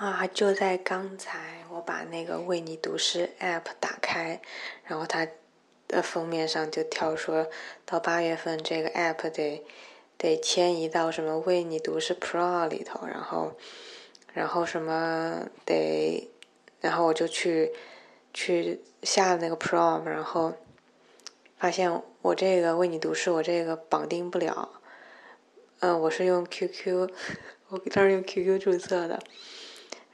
啊！就在刚才，我把那个为你读诗 App 打开，然后它的封面上就跳说，到八月份这个 App 得得迁移到什么为你读诗 Pro 里头，然后然后什么得，然后我就去去下了那个 Pro，然后发现我这个为你读诗，我这个绑定不了。嗯，我是用 QQ，我当时用 QQ 注册的，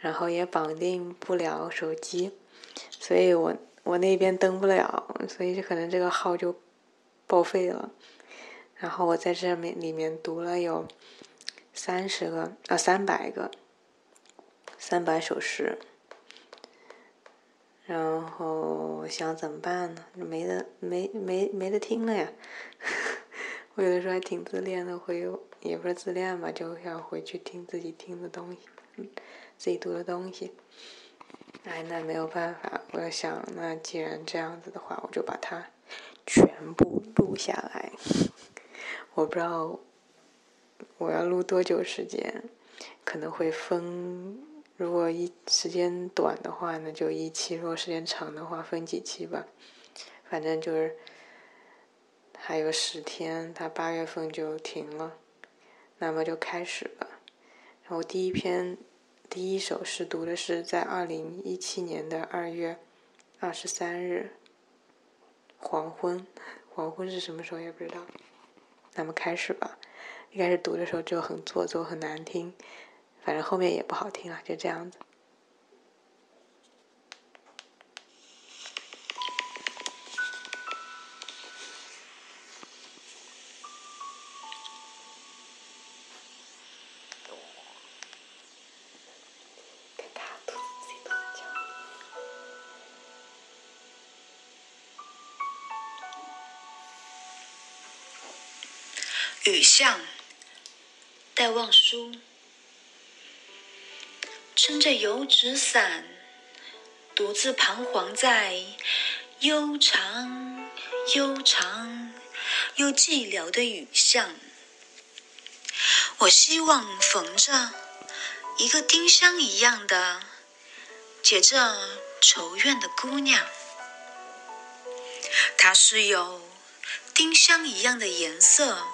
然后也绑定不了手机，所以我我那边登不了，所以可能这个号就报废了。然后我在这面里面读了有三十个啊三百个三百首诗，然后想怎么办呢？没得没没没得听了呀。我有的时候还挺自恋的，会也不是自恋吧，就要回去听自己听的东西，自己读的东西。哎，那没有办法，我想，那既然这样子的话，我就把它全部录下来。我不知道我要录多久时间，可能会分，如果一时间短的话，那就一期；如果时间长的话，分几期吧。反正就是。还有十天，他八月份就停了，那么就开始吧。然后第一篇，第一首诗读的是在二零一七年的二月二十三日黄昏。黄昏是什么时候也不知道。那么开始吧。一开始读的时候就很做作，很难听，反正后面也不好听了，就这样子。雨巷，戴望舒，撑着油纸伞，独自彷徨在悠长、悠长又寂寥的雨巷。我希望逢着一个丁香一样的结着愁怨的姑娘，她是有丁香一样的颜色。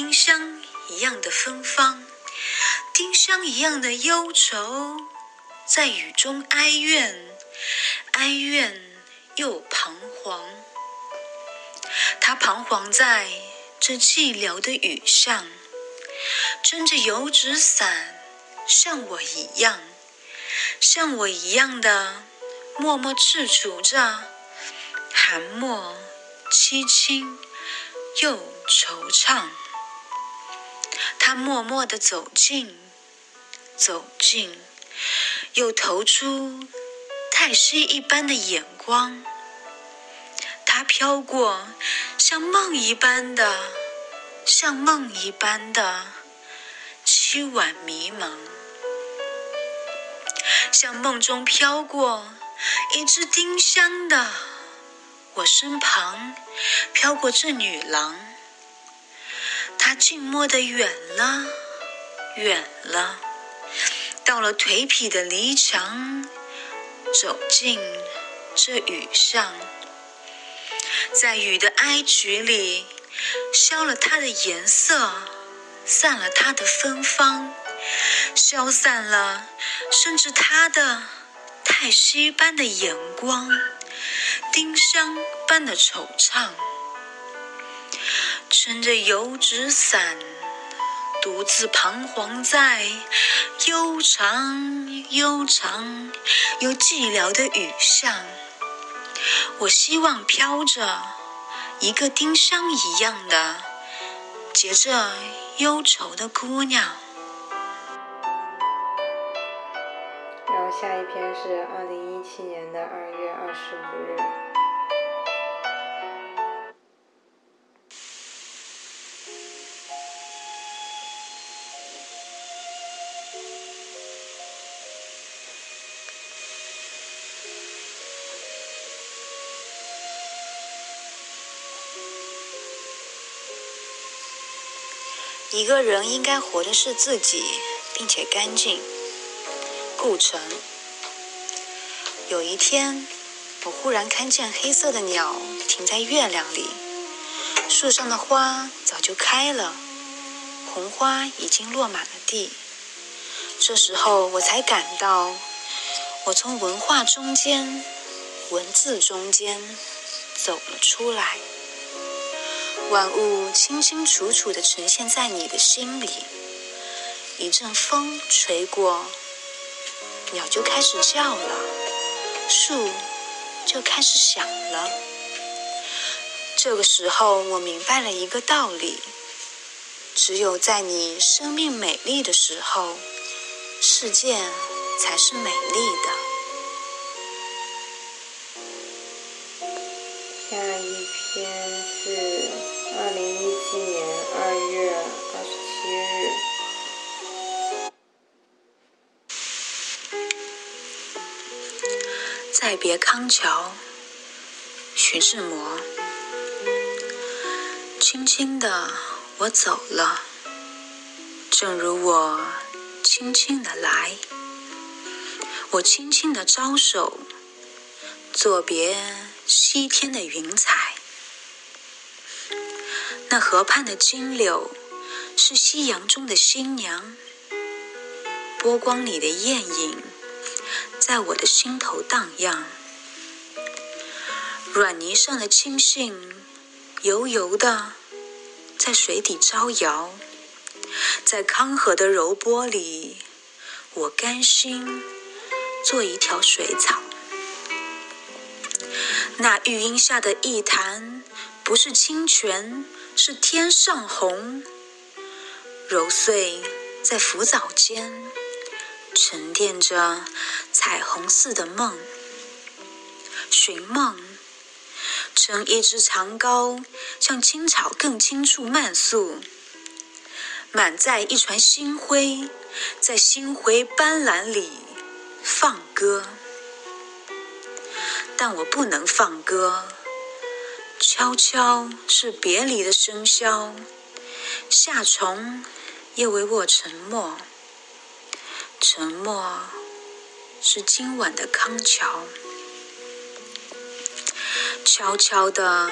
丁香一样的芬芳，丁香一样的忧愁，在雨中哀怨，哀怨又彷徨。他彷徨在这寂寥的雨上，撑着油纸伞，像我一样，像我一样的默默踟蹰着，寒墨凄清又惆怅。他默默地走近，走近，又投出太师一般的眼光。他飘过，像梦一般的，像梦一般的凄婉迷茫，像梦中飘过一只丁香的我身旁，飘过这女郎。他静默的远了，远了，到了颓圮的篱墙，走进这雨巷，在雨的哀曲里，消了它的颜色，散了它的芬芳，消散了，甚至它的叹息般的眼光，丁香般的惆怅。撑着油纸伞，独自彷徨在悠长、悠长又寂寥的雨巷。我希望飘着一个丁香一样的结着忧愁的姑娘。然后下一篇是二零一七年的二月二十五日。一个人应该活的是自己，并且干净。顾城。有一天，我忽然看见黑色的鸟停在月亮里，树上的花早就开了，红花已经落满了地。这时候，我才感到，我从文化中间、文字中间走了出来。万物清清楚楚地呈现在你的心里。一阵风吹过，鸟就开始叫了。树就开始响了。这个时候，我明白了一个道理：只有在你生命美丽的时候，世界才是美丽的。再别康桥，徐志摩。轻轻的我走了，正如我轻轻的来。我轻轻的招手，作别西天的云彩。那河畔的金柳，是夕阳中的新娘，波光里的艳影。在我的心头荡漾，软泥上的青荇油油的在水底招摇，在康河的柔波里，我甘心做一条水草。那玉荫下的一潭，不是清泉，是天上虹，揉碎在浮藻间。沉淀着彩虹似的梦，寻梦，乘一只长篙，向青草更青处漫溯，满载一船星辉，在星辉斑斓里放歌。但我不能放歌，悄悄是别离的笙箫，夏虫也为我沉默。沉默是今晚的康桥，悄悄的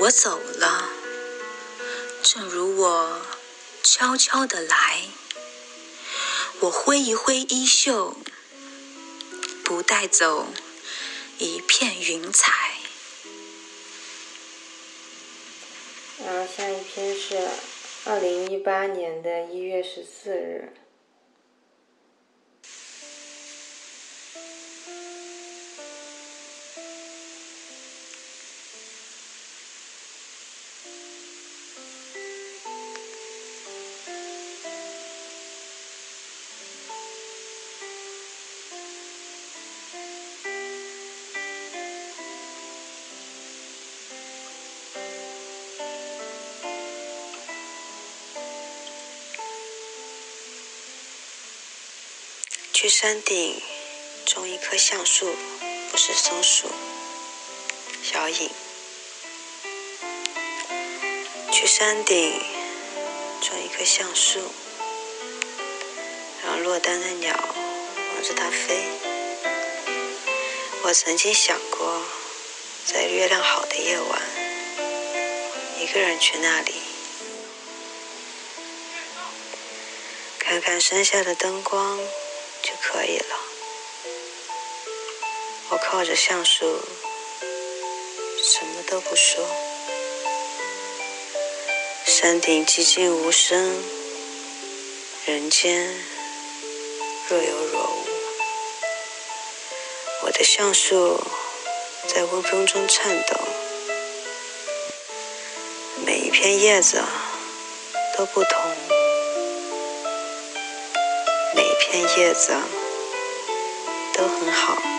我走了，正如我悄悄的来。我挥一挥衣袖，不带走一片云彩。然后下一篇是二零一八年的一月十四日。山顶种一棵橡树，不是松树。小影。去山顶种一棵橡树，让落单的鸟望着它飞。我曾经想过，在月亮好的夜晚，一个人去那里，看看山下的灯光。可以了。我靠着橡树，什么都不说。山顶寂静无声，人间若有若无。我的橡树在微风中颤抖，每一片叶子都不同。叶子都很好。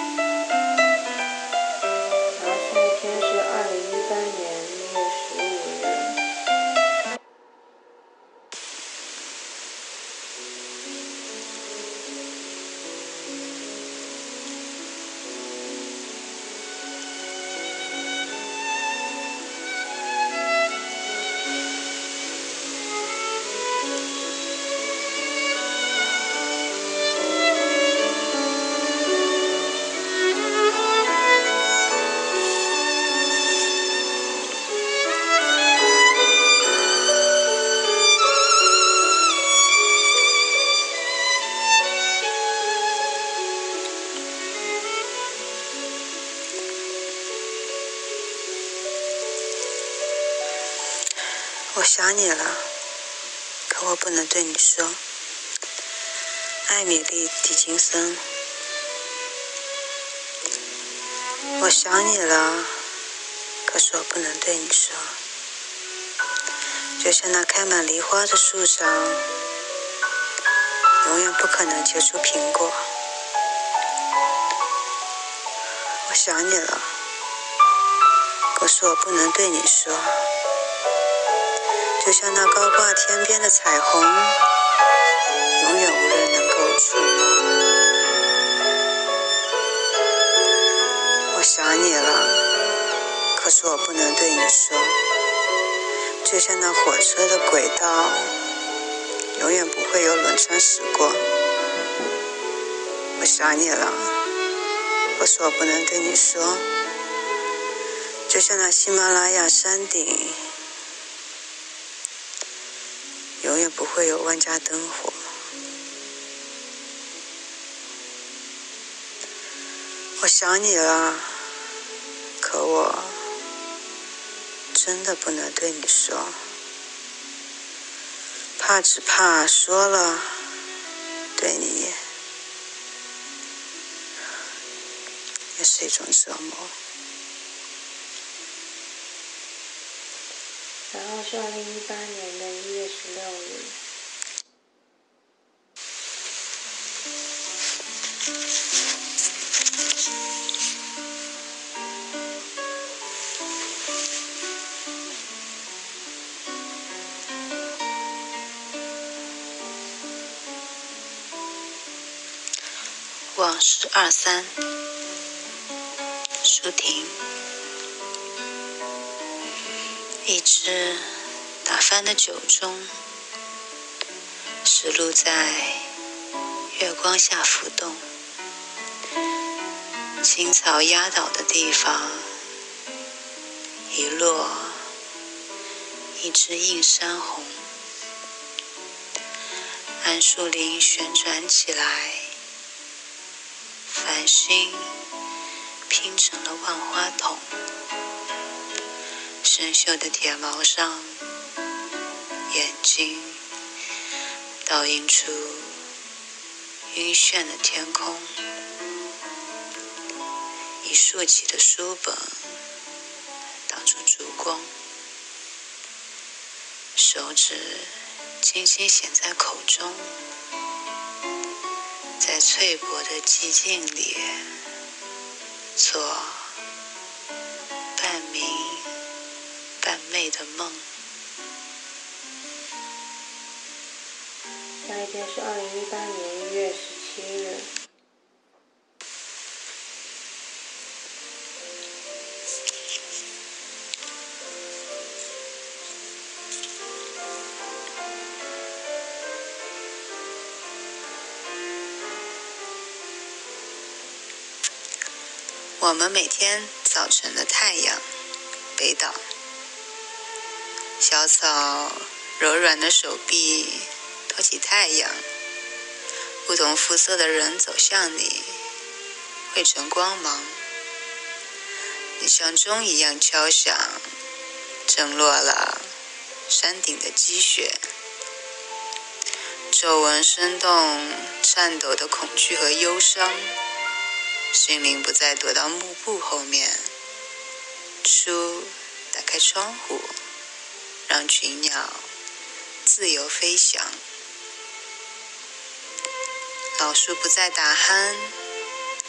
树上，永远不可能结出苹果。我想你了，可是我不能对你说。就像那高挂天边的彩虹，永远无人能够触摸。我想你了，可是我不能对你说。就像那火车的轨道，永远不会有轮船驶过。我想你了，可是我不能对你说。就像那喜马拉雅山顶。永远不会有万家灯火。我想你了，可我真的不能对你说，怕只怕说了，对你也是一种折磨。然后是二零一八年的一月十六日。二三，舒婷。一只打翻的酒盅，石路在月光下浮动。青草压倒的地方，一落一只映山红。桉树林旋转起来，繁星拼成了万花筒。生锈的铁锚上，眼睛倒映出晕眩的天空。已竖起的书本挡住烛光，手指轻轻衔在口中，在脆薄的寂静里做半明。半昧的梦。下一天是二零一八年一月十七日。我们每天早晨的太阳，北岛。小草柔软的手臂托起太阳，不同肤色的人走向你，汇成光芒。你像钟一样敲响，震落了山顶的积雪。皱纹生动，颤抖的恐惧和忧伤，心灵不再躲到幕布后面。书打开窗户。让群鸟自由飞翔，老树不再打鼾，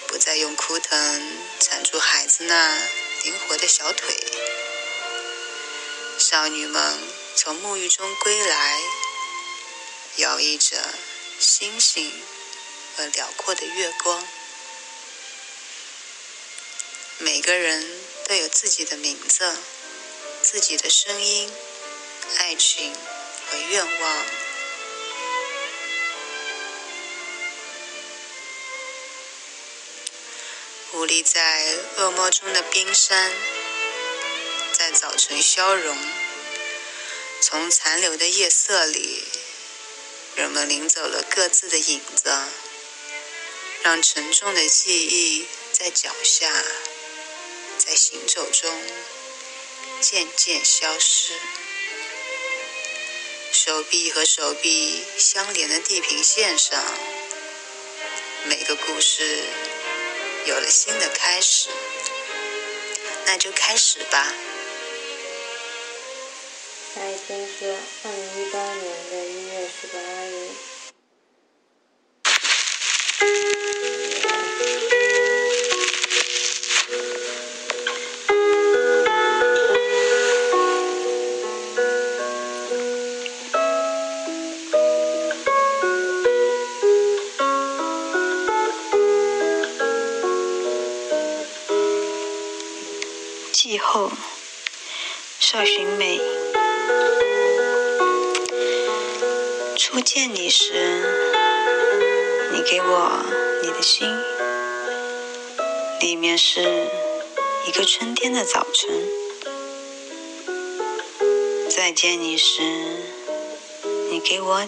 不再用枯藤缠住孩子那灵活的小腿。少女们从沐浴中归来，摇曳着星星和辽阔的月光。每个人都有自己的名字，自己的声音。爱情和愿望，兀立在恶魔中的冰山，在早晨消融。从残留的夜色里，人们领走了各自的影子，让沉重的记忆在脚下，在行走中渐渐消失。手臂和手臂相连的地平线上，每个故事有了新的开始。那就开始吧。那一天是二零一八年的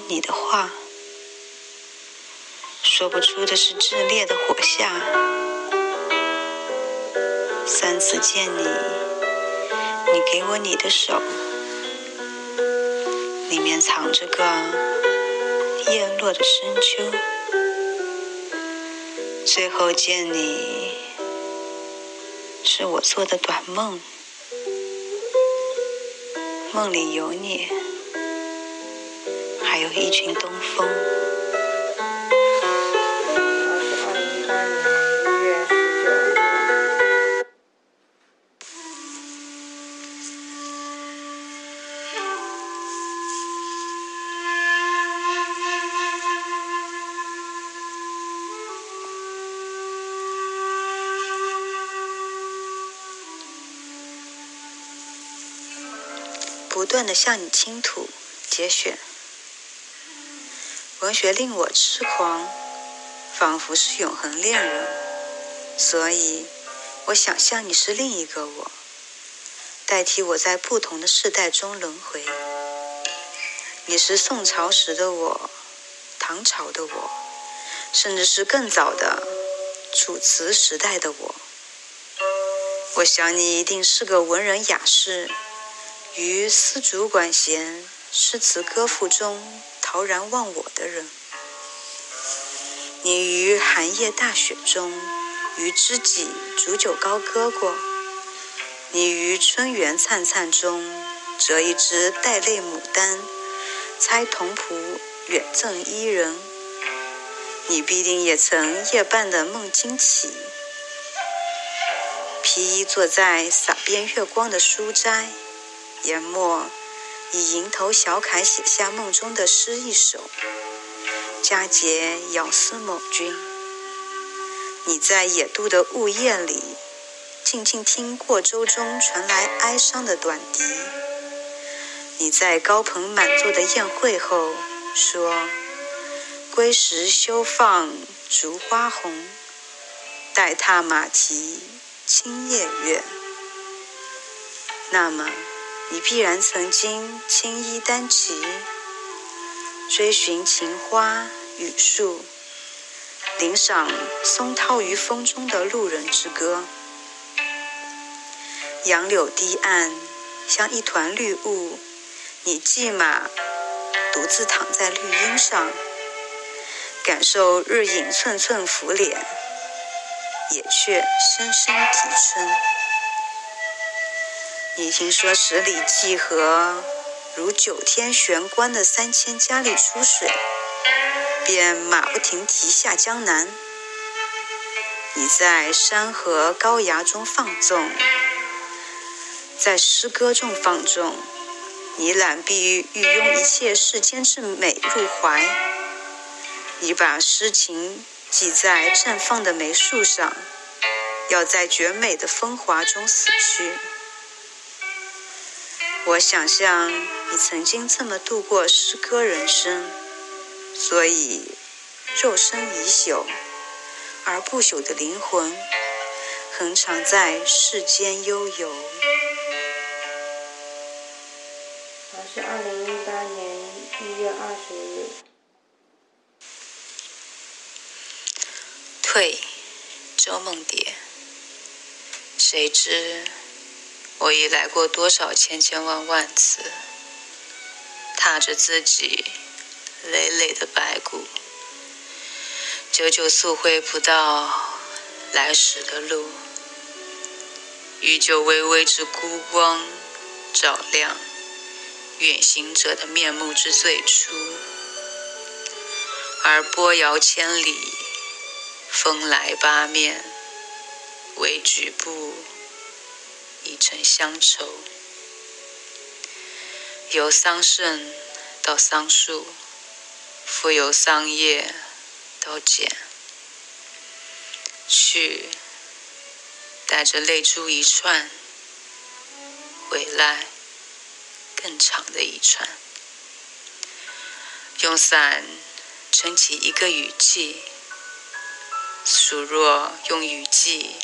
你的话，说不出的是炽烈的火下。三次见你，你给我你的手，里面藏着个叶落的深秋。最后见你，是我做的短梦，梦里有你，有一群东风。不断的向你倾吐节选，同学令我痴狂，仿佛是永恒恋人，所以我想象你是另一个我，代替我在不同的世代中轮回。你是宋朝时的我，唐朝的我，甚至是更早的楚辞时代的我。我想你一定是个文人雅士。于丝竹管弦、诗词歌赋中陶然忘我的人，你于寒夜大雪中与知己煮酒高歌过；你于春园灿灿中折一枝带泪牡丹，猜童仆远赠伊人。你必定也曾夜半的梦惊起，披衣坐在洒遍月光的书斋。研墨以蝇头小楷写下梦中的诗一首，佳节遥思某君。你在野渡的雾夜里，静静听过舟中传来哀伤的短笛。你在高朋满座的宴会后说：“归时休放烛花红，待踏马蹄清夜月。”那么。你必然曾经青衣单骑，追寻晴花雨树，领赏松涛于风中的路人之歌。杨柳堤岸像一团绿雾，你骑马独自躺在绿荫上，感受日影寸寸拂脸，野雀声声啼春。你听说十里济河如九天玄关的三千佳丽出水，便马不停蹄下江南。你在山河高崖中放纵，在诗歌中放纵，你揽璧欲拥一切世间之美入怀。你把诗情记在绽放的梅树上，要在绝美的风华中死去。我想象你曾经这么度过诗歌人生，所以肉身已朽，而不朽的灵魂恒常在世间悠游。我是二零一八年一月二十日。退，周梦蝶。谁知？我已来过多少千千万万次，踏着自己累累的白骨，久久溯回不到来时的路。依旧微微之孤光照亮远行者的面目之最初，而波摇千里，风来八面，为举步已成乡愁。由桑葚到桑树，复由桑叶到茧，去带着泪珠一串，回来更长的一串。用伞撑起一个雨季，数若用雨季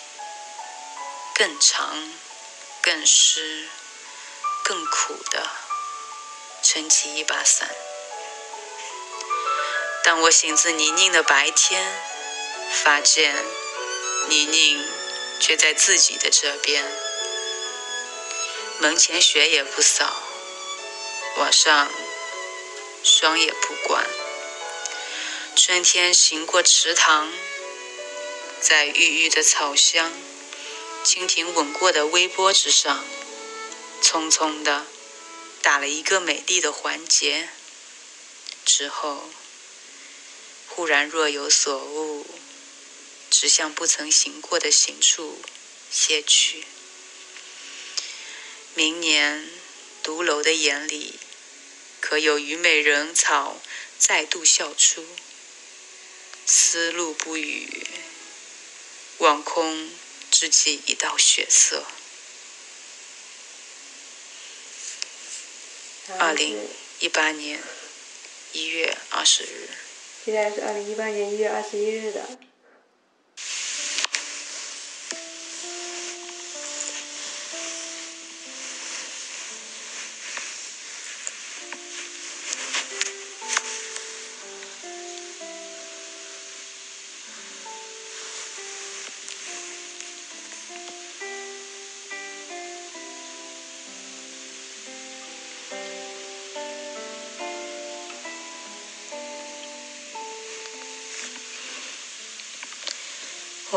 更长、更湿、更苦的。撑起一把伞。当我醒自泥泞的白天，发现泥泞却在自己的这边。门前雪也不扫，晚上霜也不管。春天行过池塘，在郁郁的草香、蜻蜓吻过的微波之上，匆匆的。打了一个美丽的环结之后，忽然若有所悟，指向不曾行过的行处歇去。明年独楼的眼里，可有虞美人草再度笑出？思路不语，望空只记一道血色。二零一八年一月二十日。现在是二零一八年一月二十一日的。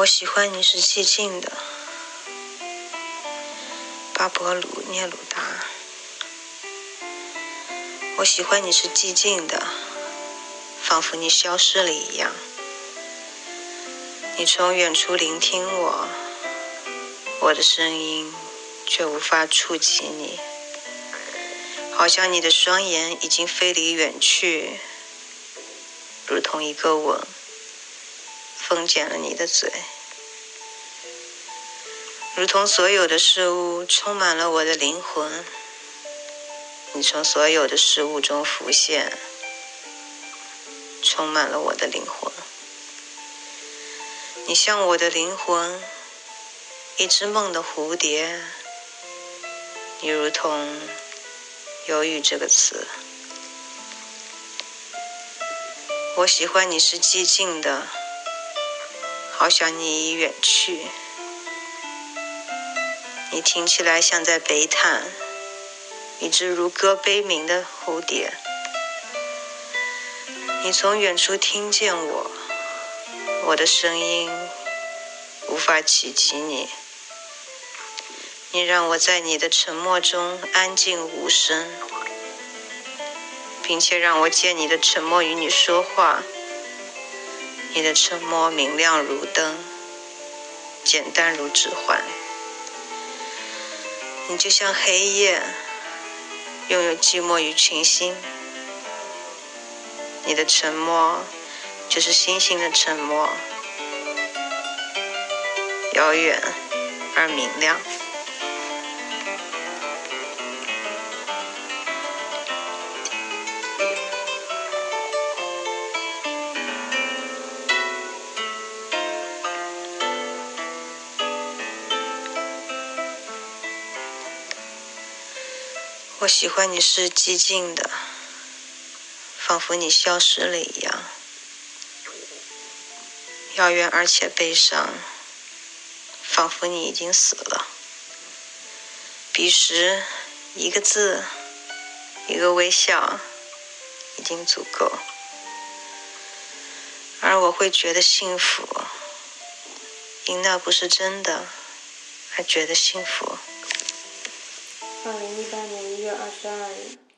我喜欢你是寂静的，巴勃鲁涅鲁达。我喜欢你是寂静的，仿佛你消失了一样。你从远处聆听我，我的声音却无法触及你，好像你的双眼已经飞离远去，如同一个吻。封缄了你的嘴，如同所有的事物充满了我的灵魂。你从所有的事物中浮现，充满了我的灵魂。你像我的灵魂，一只梦的蝴蝶。你如同“犹豫”这个词。我喜欢你是寂静的。好想你已远去，你听起来像在悲叹，一只如歌悲鸣的蝴蝶。你从远处听见我，我的声音无法企及你。你让我在你的沉默中安静无声，并且让我借你的沉默与你说话。你的沉默明亮如灯，简单如指环。你就像黑夜，拥有寂寞与群星。你的沉默就是星星的沉默，遥远而明亮。喜欢你是寂静的，仿佛你消失了一样，遥远而且悲伤，仿佛你已经死了。彼时，一个字，一个微笑，已经足够，而我会觉得幸福，因那不是真的，而觉得幸福。二零一八年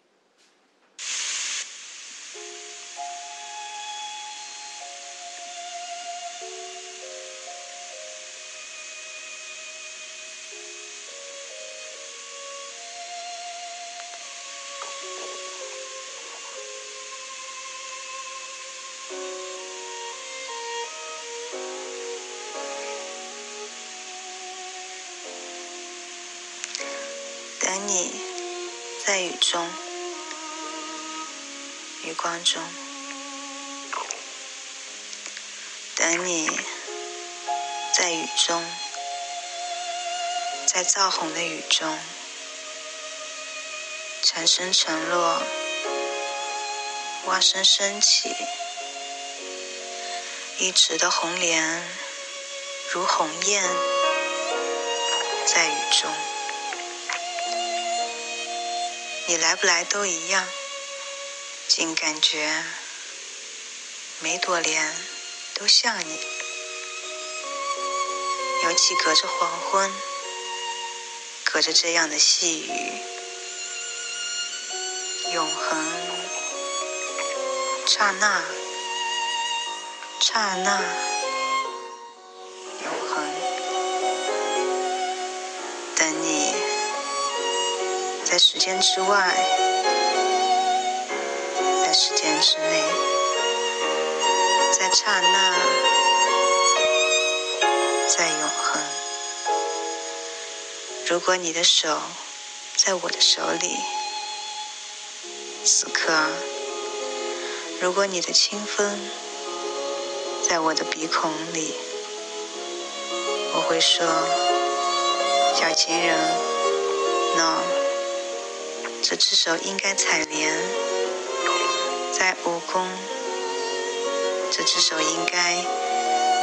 在雨中，余光中；等你，在雨中，在燥红的雨中，蝉声沉落，蛙声升起，一池的红莲如鸿雁，在雨中。你来不来都一样，竟感觉每朵莲都像你。尤其隔着黄昏，隔着这样的细雨，永恒，刹那，刹那，在时间之外，在时间之内，在刹那，在永恒。如果你的手在我的手里，此刻；如果你的清风在我的鼻孔里，我会说：“小情人，no。”这只手应该采莲，在蜈蚣；这只手应该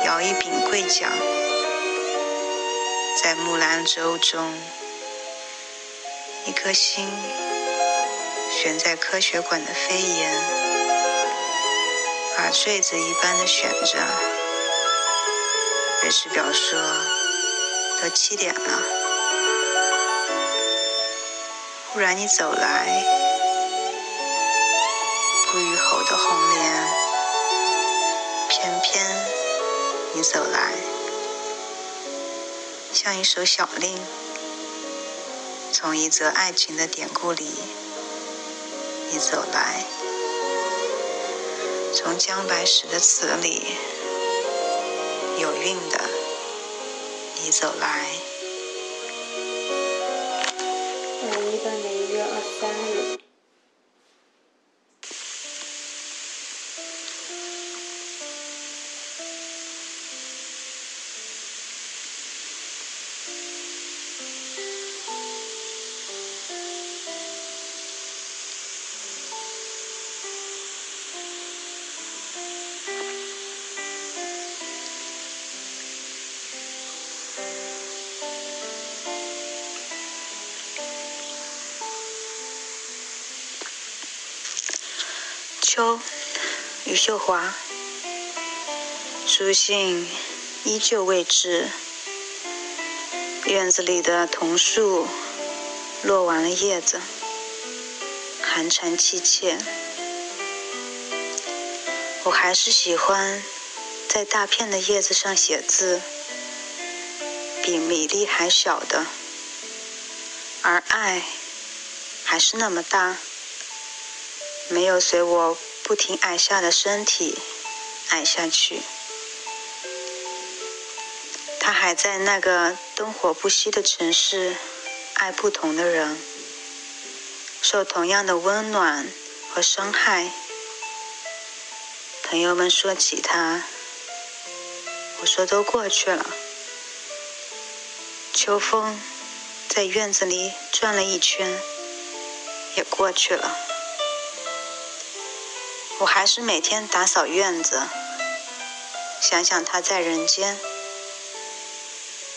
摇一柄桂桨，在木兰舟中。一颗心悬在科学馆的飞檐，把坠子一般的悬着。瑞士表说，都七点了。忽然你走来，不虞候的红莲，偏偏你走来，像一首小令，从一则爱情的典故里，你走来，从姜白石的词里，有韵的，你走来。余秀华。书信依旧未至。院子里的桐树落完了叶子，寒蝉凄切。我还是喜欢在大片的叶子上写字，比米粒还小的，而爱还是那么大。没有随我不停矮下的身体矮下去，他还在那个灯火不息的城市爱不同的人，受同样的温暖和伤害。朋友们说起他，我说都过去了。秋风在院子里转了一圈，也过去了。我还是每天打扫院子，想想他在人间，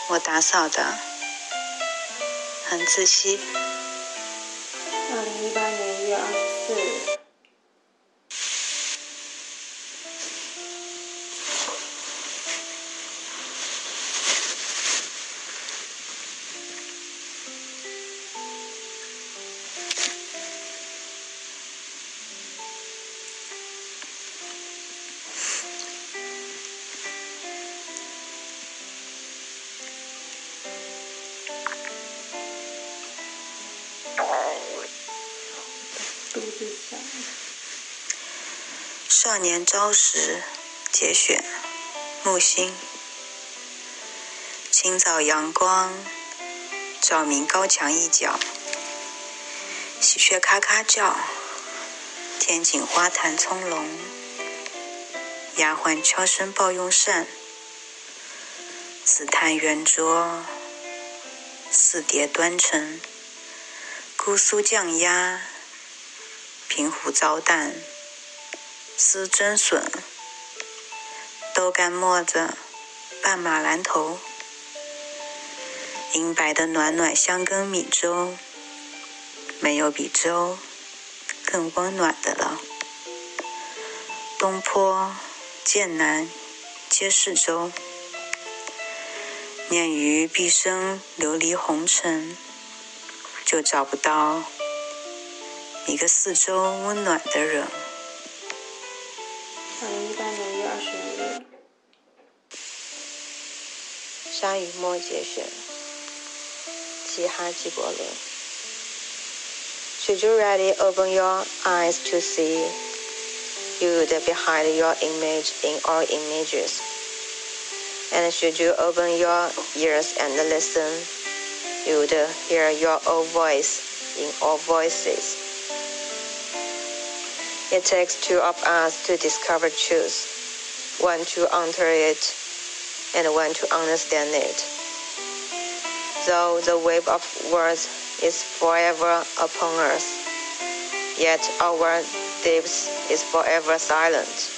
我打扫的很仔细。年朝时节选，木心。清早阳光照明高墙一角，喜鹊咔咔叫，天井花坛葱茏，丫鬟悄声报用膳，紫檀圆桌，四碟端陈，姑苏酱鸭，平湖糟蛋，丝蒸笋，豆干沫子，拌马兰头。银白的暖暖香羹米粥，没有比粥更温暖的了。东坡、剑南皆是粥，念于毕生流离红尘，就找不到一个四周温暖的人。沙与墨节选。Should you ready open your eyes to see you would behind your image in all images? And should you open your ears and listen, you would hear your own voice in all voices. It takes two of us to discover truth, one to enter it and one to understand it though the wave of words is forever upon us, yet our depth is forever silent.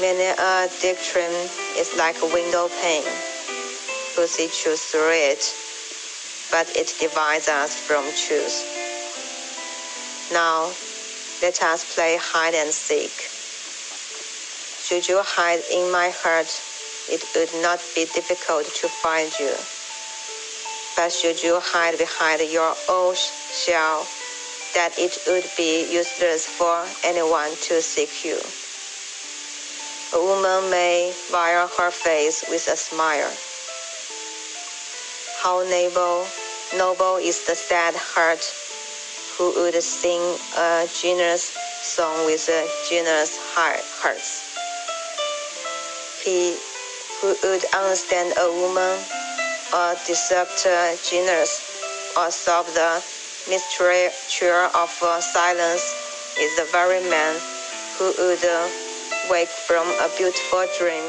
Many a doctrine is like a window pane, who see truth through it, but it divides us from truth. Now, let us play hide and seek. Should you hide in my heart, it would not be difficult to find you. But should you hide behind your own shell, that it would be useless for anyone to seek you. A woman may veil her face with a smile. How noble, noble is the sad heart who would sing a generous song with a generous heart. He who would understand a woman or disrupt genius or solve the mystery of uh, silence is the very man who would uh, wake from a beautiful dream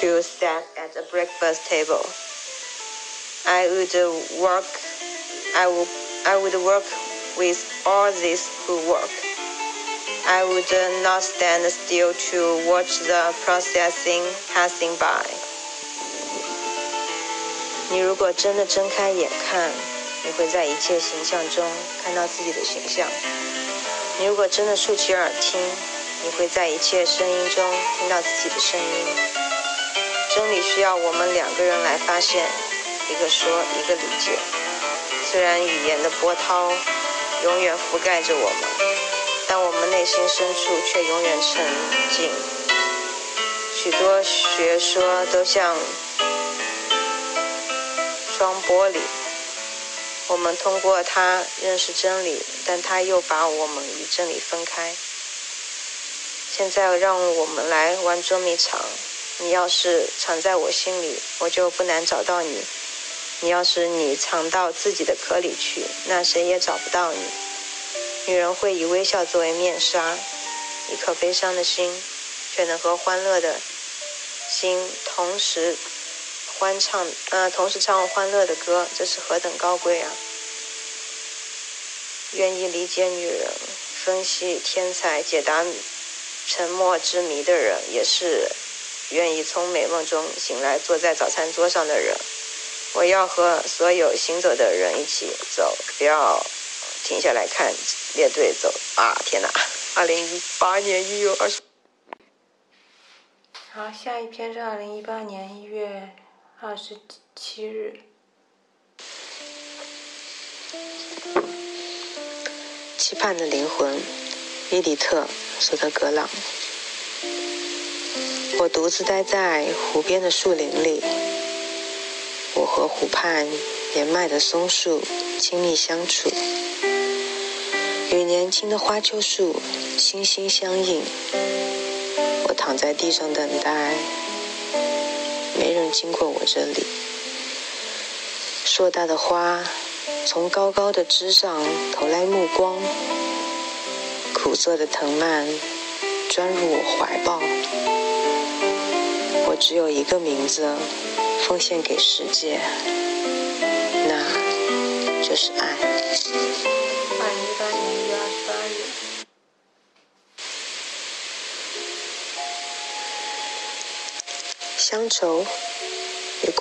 to stand at a breakfast table. I would uh, work I would I would work with all these who work. I would not stand still to watch the processing passing by. 你如果真的睁开眼看，你会在一切形象中看到自己的形象；你如果真的竖起耳听，你会在一切声音中听到自己的声音。真理需要我们两个人来发现，一个说，一个理解。虽然语言的波涛永远覆盖着我们，但我们内心深处却永远沉静。许多学说都像。玻璃，我们通过它认识真理，但它又把我们与真理分开。现在让我们来玩捉迷藏。你要是藏在我心里，我就不难找到你；你要是你藏到自己的壳里去，那谁也找不到你。女人会以微笑作为面纱，一颗悲伤的心，却能和欢乐的心同时。欢唱，呃，同时唱欢乐的歌，这是何等高贵啊！愿意理解女人、分析天才、解答沉默之谜的人，也是愿意从美梦中醒来，坐在早餐桌上的人。我要和所有行走的人一起走，不要停下来看列队走啊！天哪，二零一八年一月二十。好，下一篇是二零一八年一月。二十七日，期盼的灵魂，伊迪特·索德格朗。我独自待在湖边的树林里，我和湖畔年迈的松树亲密相处。与年轻的花秋树心心相印。我躺在地上等待，我这里。硕大的花从高高的枝上投来目光，苦涩的藤蔓钻入我怀抱。我只有一个名字，奉献给世界，那就是爱。乡愁与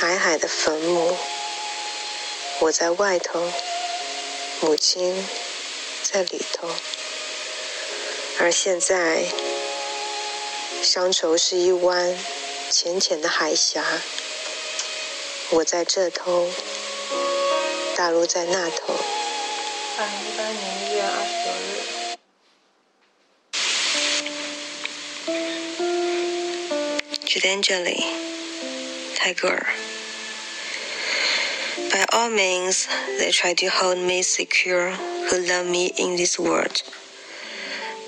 矮矮的坟墓，我在外头，母亲在里头。而现在，乡愁是一湾浅浅的海峡，我在这头，大陆在那头。二零一八年一月二十九日。Gitanjali, Tagore. By all means, they try to hold me secure who love me in this world.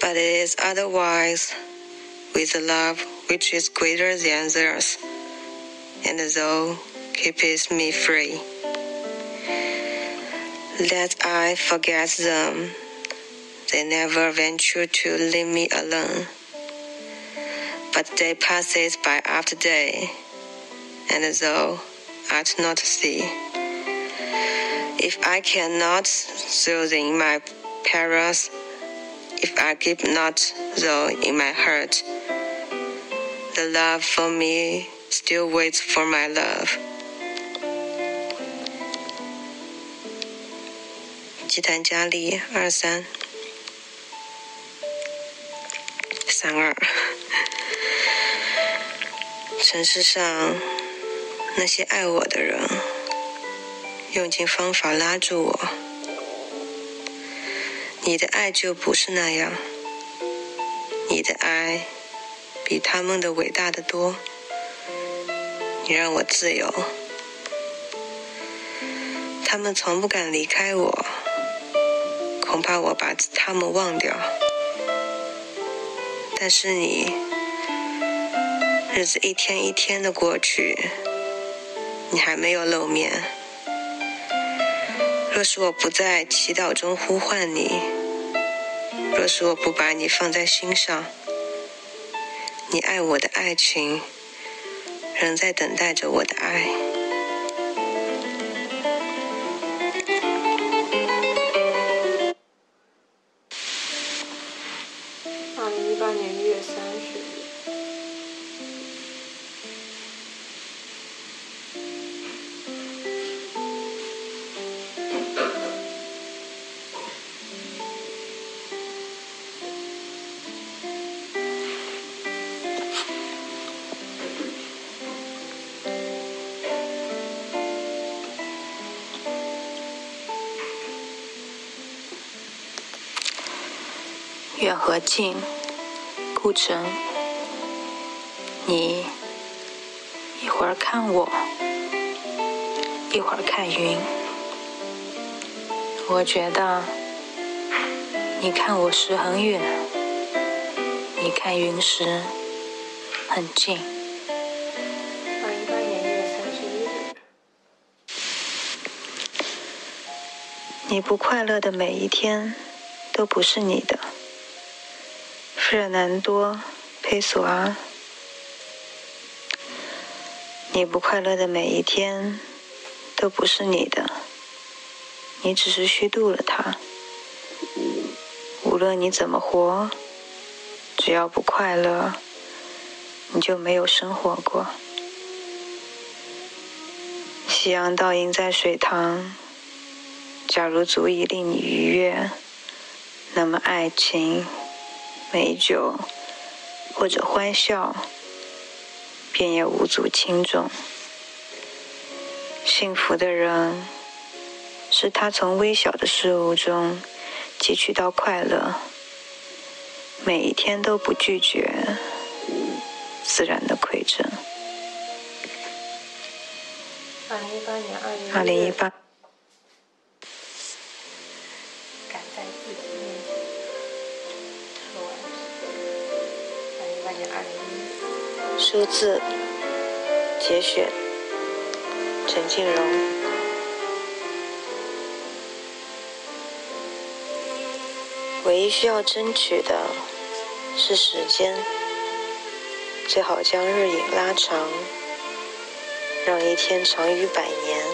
But it is otherwise with a love which is greater than theirs, and though keeps me free. That I forget them, they never venture to leave me alone but day passes by after day, and though I do not see, if I cannot throw them in my perils, if I keep not though in my heart, the love for me still waits for my love. 吉檀加利二三三二。城市上 那些爱我的人，用尽方法拉住我。你的爱就不是那样，你的爱比他们的伟大的多。你让我自由，他们从不敢离开我，恐怕我把他们忘掉。但是你。日子一天一天的过去，你还没有露面。若是我不在祈祷中呼唤你，若是我不把你放在心上，你爱我的爱情仍在等待着我的爱。近，顾城，你一会儿看我，一会儿看云。我觉得你看我时很远，你看云时很近。你不快乐的每一天都不是你的。费尔南多·佩索阿，你不快乐的每一天都不是你的，你只是虚度了它。无论你怎么活，只要不快乐，你就没有生活过。夕阳倒映在水塘，假如足以令你愉悦，那么爱情、美酒或者欢笑，便也无足轻重。幸福的人，是他从微小的事物中汲取到快乐，每一天都不拒绝自然的馈赠。二零一八年二月。二零一八。数字节选，陈静蓉。唯一需要争取的是时间，最好将日影拉长。让一天长于百年，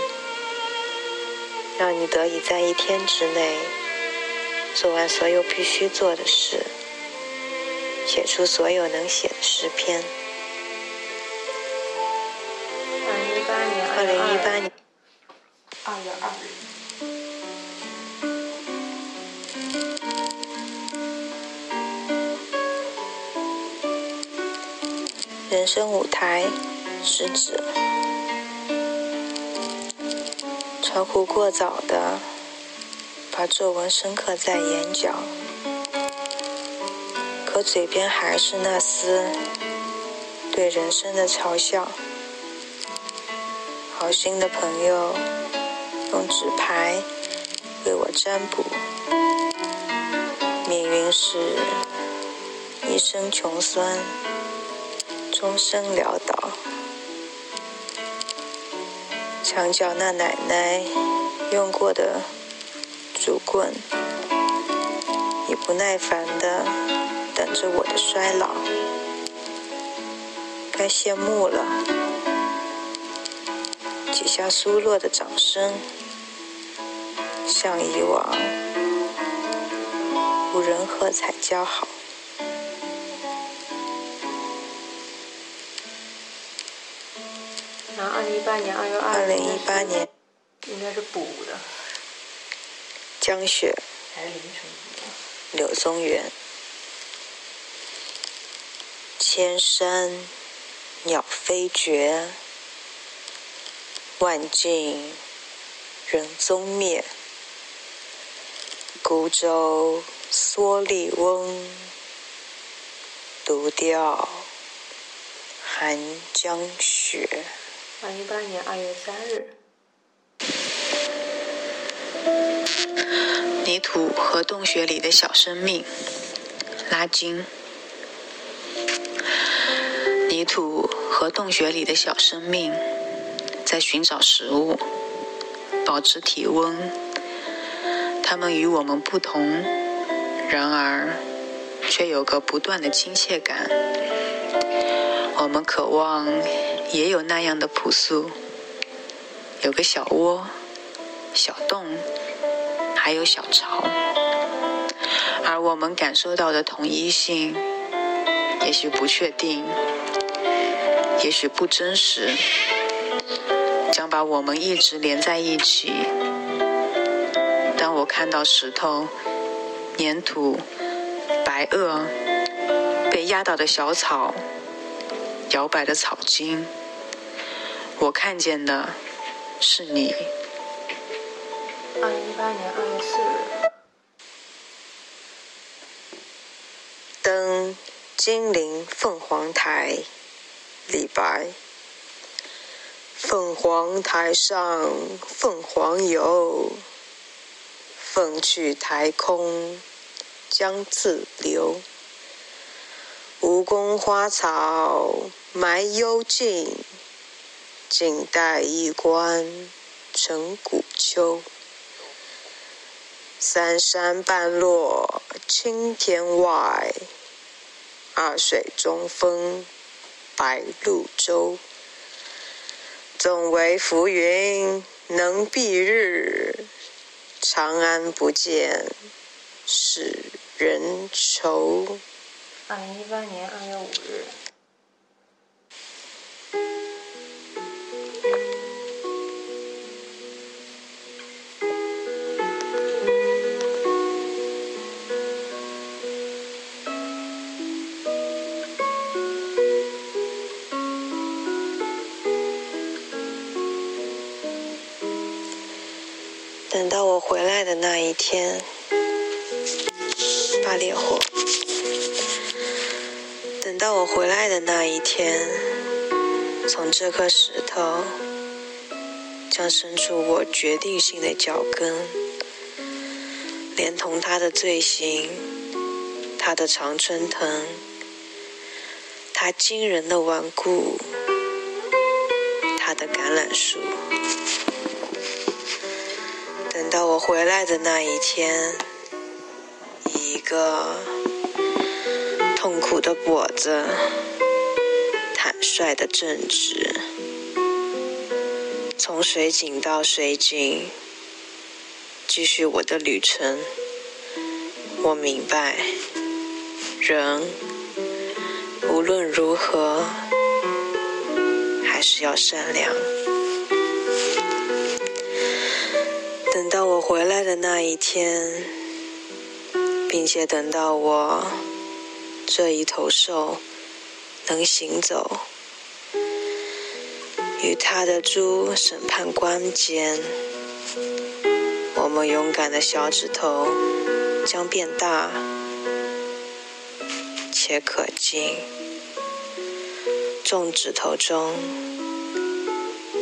让你得以在一天之内做完所有必须做的事，写出所有能写的诗篇。生舞台是指。超乎过早的把皱纹深刻在眼角，可嘴边还是那丝对人生的嘲笑。好心的朋友用纸牌为我占卜，命运是一生穷酸，终生潦倒。墙角那奶奶用过的竹棍，已不耐烦的等着我的衰老。该谢幕了，几下苏落的掌声，像以往无人喝彩叫好。二零一八年二月二。二零一八年。应该是补的。江雪。还是凌晨。柳宗元。千山鸟飞绝，万径人踪灭。孤舟蓑笠翁，独钓寒江雪。二零一八年二月三日。泥土和洞穴里的小生命，拉金。泥土和洞穴里的小生命，在寻找食物，保持体温。它们与我们不同，然而却有个不断的亲切感。我们渴望。也有那样的朴素，有个小窝、小洞，还有小巢，而我们感受到的统一性，也许不确定，也许不真实，将把我们一直连在一起。当我看到石头、粘土、白垩、被压倒的小草。摇摆的草茎，我看见的是你。二零一八年二月四日。登金陵凤凰台，李白。凤凰台上凤凰游，凤去台空江自流。吴宫花草埋幽径，静待一关成古丘。三山半落青天外，二水中分白鹭洲。总为浮云能蔽日，长安不见使人愁。二零一八年二月五日。爱的那一天，把烈火。等到我回来的那一天，从这颗石头将伸出我决定性的脚跟，连同他的罪行，他的常春藤，他惊人的顽固，他的橄榄树。到我回来的那一天，一个。痛苦的跛子，坦率的正直，从水井到水井，继续我的旅程。我明白，人无论如何还是要善良。我回来的那一天，并且等到我。这一头兽能行走，与他的猪审判官间，我们勇敢的小指头将变大且可敬，众指头中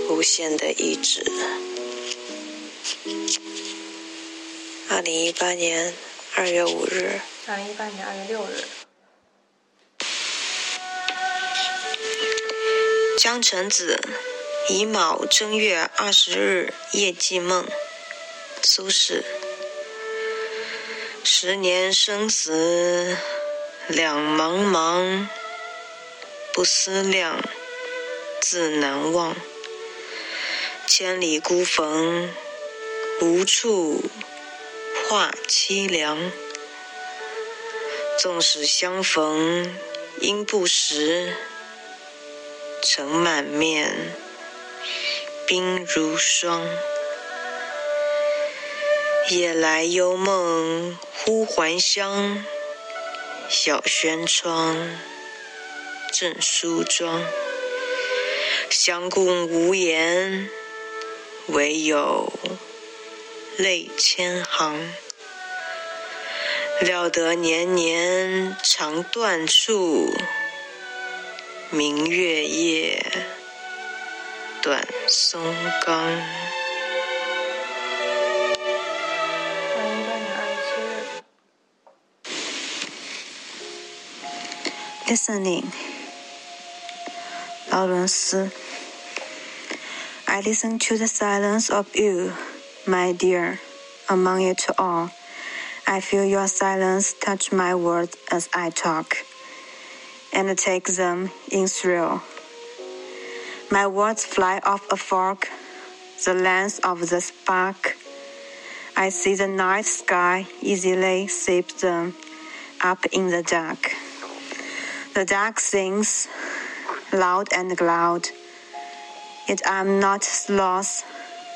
无限的意志。二零一八年二月五日。二零一八年二月六日。江城子，乙卯正月二十日夜记梦。苏轼。十年生死两茫茫，不思量，自难忘。千里孤坟，无处话凄凉。纵使相逢应不识。尘满面，鬓如霜。夜来幽梦忽还乡，小轩窗，正梳妆。相顾无言，唯有泪千行。料得年年肠断处。明月夜，短松冈。Listening，劳伦斯。I listen to the silence of you, my dear, among it all. I feel your silence touch my words as I talk. and take them in thrill. My words fly off a fork, the length of the spark. I see the night sky easily sweep them up in the dark. The dark sings loud and loud. Yet I'm not lost.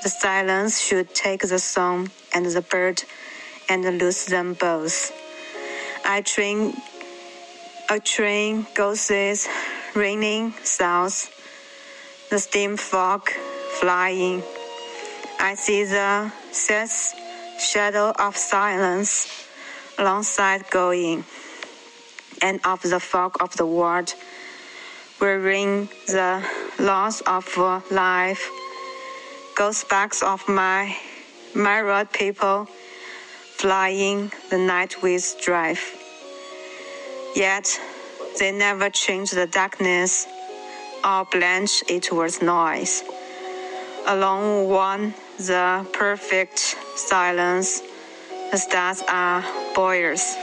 The silence should take the song and the bird and lose them both. I train a train goes raining south, the steam fog flying. I see the set shadow of silence alongside going, and of the fog of the world, where ring the loss of life, ghost backs of my mirrored people, flying the night with drive. Yet they never change the darkness or blanch it with noise. Along one the perfect silence, the stars are boys.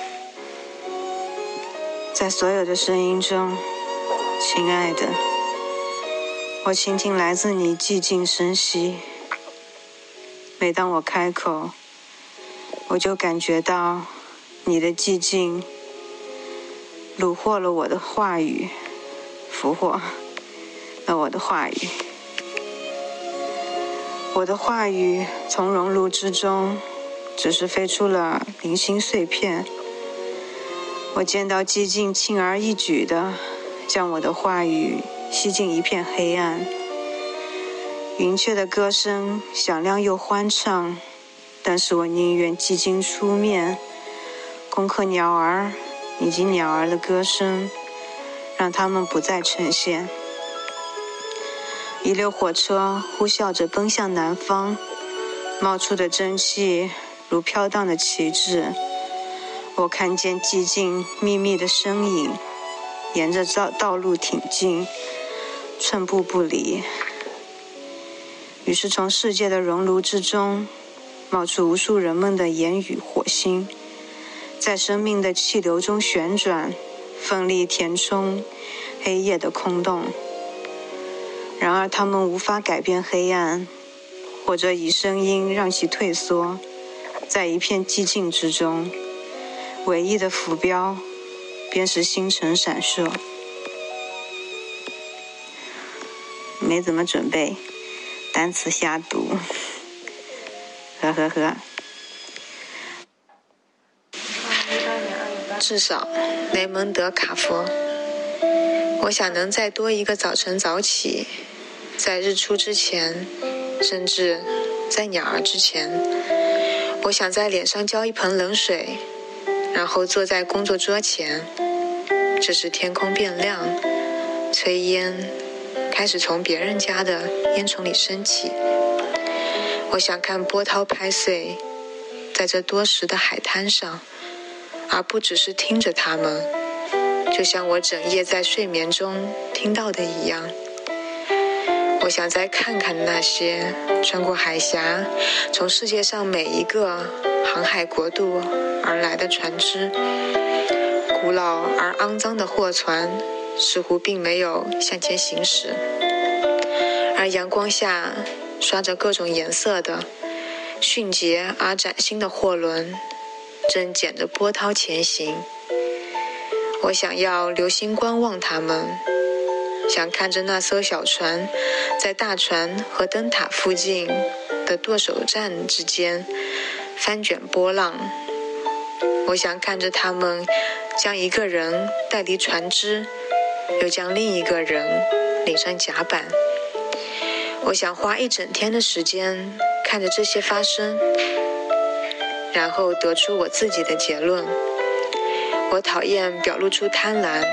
在所有的声音中，亲爱的， 我倾听来自你寂静声息。每当我开口，我就感觉到你的寂静。虏获了我的话语，俘获了我的话语。我的话语从熔炉之中，只是飞出了零星碎片。我见到寂静轻而易举的将我的话语吸进一片黑暗。云雀的歌声响亮又欢畅，但是我宁愿寂静出面，攻克鸟儿以及鸟儿的歌声，让它们不再呈现。一列火车呼啸着奔向南方，冒出的蒸汽如飘荡的旗帜。我看见寂静密密的身影，沿着道道路挺进，寸步不离。于是，从世界的熔炉之中，冒出无数人们的言语火星，在生命的气流中旋转，奋力填充黑夜的空洞。然而，他们无法改变黑暗，或者以声音让其退缩。在一片寂静之中，唯一的浮标便是星辰闪烁。没怎么准备，单词瞎读，呵呵呵。至少，雷蒙德·卡佛。我想能再多一个早晨早起，在日出之前，甚至在鸟儿之前。我想在脸上浇一盆冷水，然后坐在工作桌前。这时天空变亮，炊烟开始从别人家的烟囱里升起。我想看波涛拍碎在这多时的海滩上，而不只是听着它们。就像我整夜在睡眠中听到的一样，我想再看看那些穿过海峡、从世界上每一个航海国度而来的船只。古老而肮脏的货船似乎并没有向前行驶，而阳光下刷着各种颜色的迅捷而崭新的货轮正卷着波涛前行。我想要留心观望它们，想看着那艘小船在大船和灯塔附近的舵手站之间翻卷波浪。我想看着他们将一个人带离船只，又将另一个人领上甲板。我想花一整天的时间看着这些发生，然后得出我自己的结论。我讨厌表露出贪婪。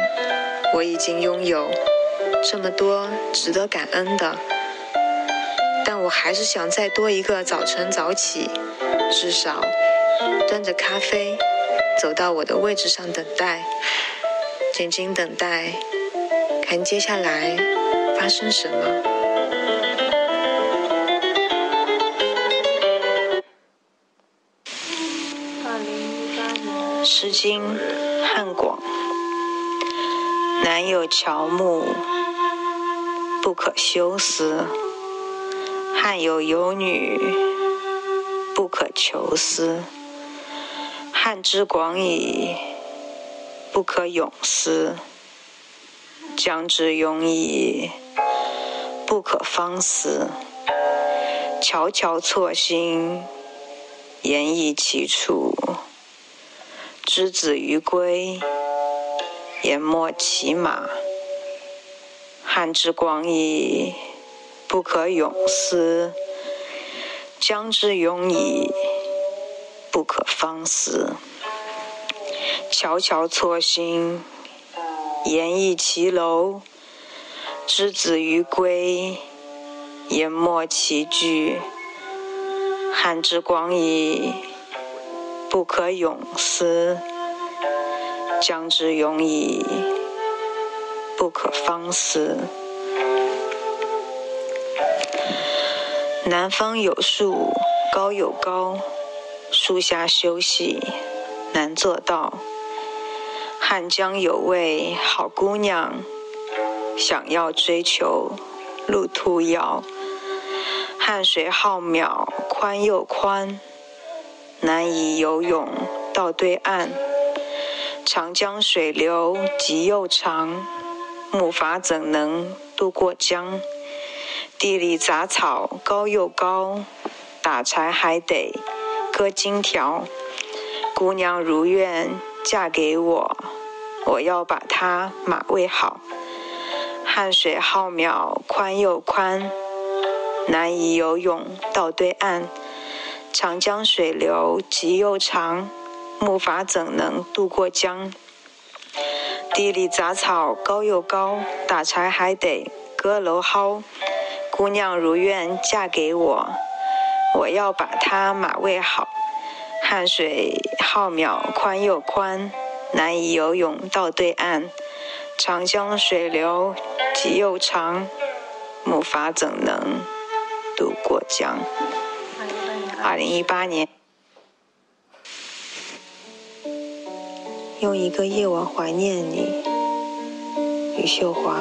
我已经拥有这么多值得感恩的，但我还是想再多一个早晨早起，至少端着咖啡走到我的位置上等待，静静等待，看接下来发生什么。二零一八年。《诗经·汉广》：南有乔木，不可休思；汉有游女，不可求思。汉之广矣，不可泳思；将之永矣，不可方思。悄悄错薪，言益其处。之子于归，言莫其马。汉之广矣，不可泳思；将之永矣，不可方思。悄悄错薪，言意其楼。之子于归，言莫其居。汉之广矣，不可泳思；江之永矣，不可方思。南方有树，高有高，树下休息，难做到。汉江有位好姑娘，想要追求，路途遥。汉水浩渺，宽又宽，难以游泳到对岸。长江水流急又长，木筏怎能渡过江？地里杂草高又高，打柴还得割荆条。姑娘如愿嫁给我，我要把她马喂好。汉水浩渺，宽又宽，难以游泳到对岸。长江水流急又长，木筏怎能渡过江？地里杂草高又高，打柴还得搁楼蒿。姑娘如愿嫁给我，我要把她马喂好。汉水浩渺宽又宽，难以游泳到对岸。长江水流急又长，木筏怎能渡过江？二零一八年，用一个夜晚怀念你，余秀华，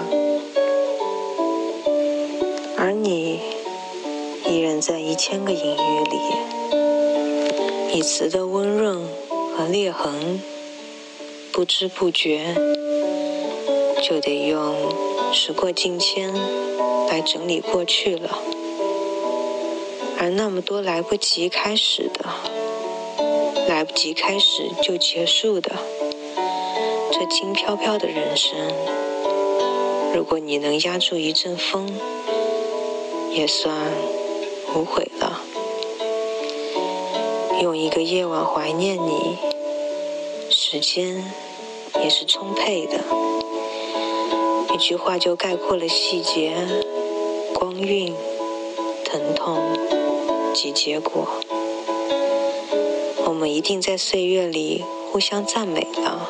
而你依然在一千个隐喻里，以词的温润和裂痕，不知不觉就得用时过境迁来整理过去了。而那么多来不及开始的，来不及开始就结束的，这轻飘飘的人生，如果你能压住一阵风，也算无悔。用一个夜晚怀念你，时间也是充沛的，一句话就概括了细节、光晕、疼痛。及结果，我们一定在岁月里互相赞美了，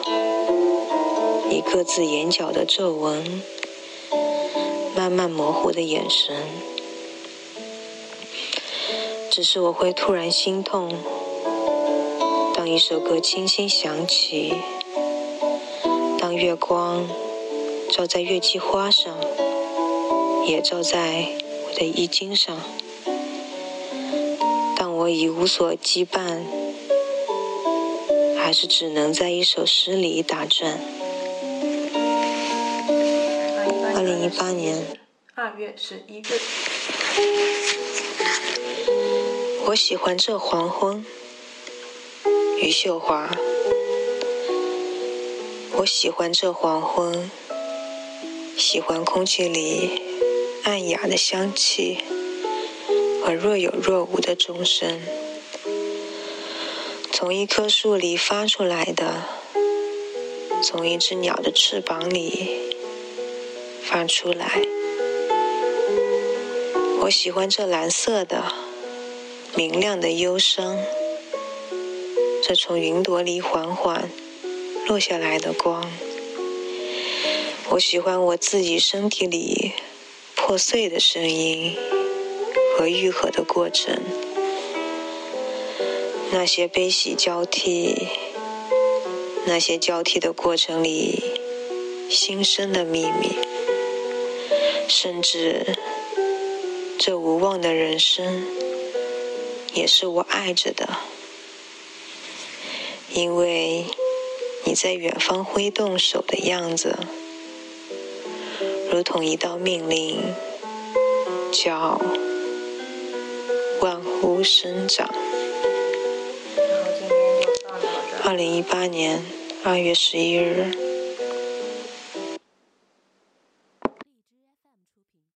以各自眼角的皱纹，慢慢模糊的眼神。只是我会突然心痛，当一首歌轻轻响起，当月光照在月季花上，也照在我的衣襟上。我已无所羁绊，还是只能在一首诗里打转。二零一八年二月十一日，我喜欢这黄昏。余秀华，我喜欢这黄昏，喜欢空气里暗哑的香气。和若有若无的钟声，从一棵树里发出来的，从一只鸟的翅膀里发出来。我喜欢这蓝色的、明亮的忧伤，这从云朵里缓缓落下来的光。我喜欢我自己身体里破碎的声音。和愈合的过程，那些悲喜交替，那些交替的过程里新生的秘密，甚至这无望的人生，也是我爱着的，因为你在远方挥动手的样子，如同一道命令，叫。万物生长。二零一八年二月十一日。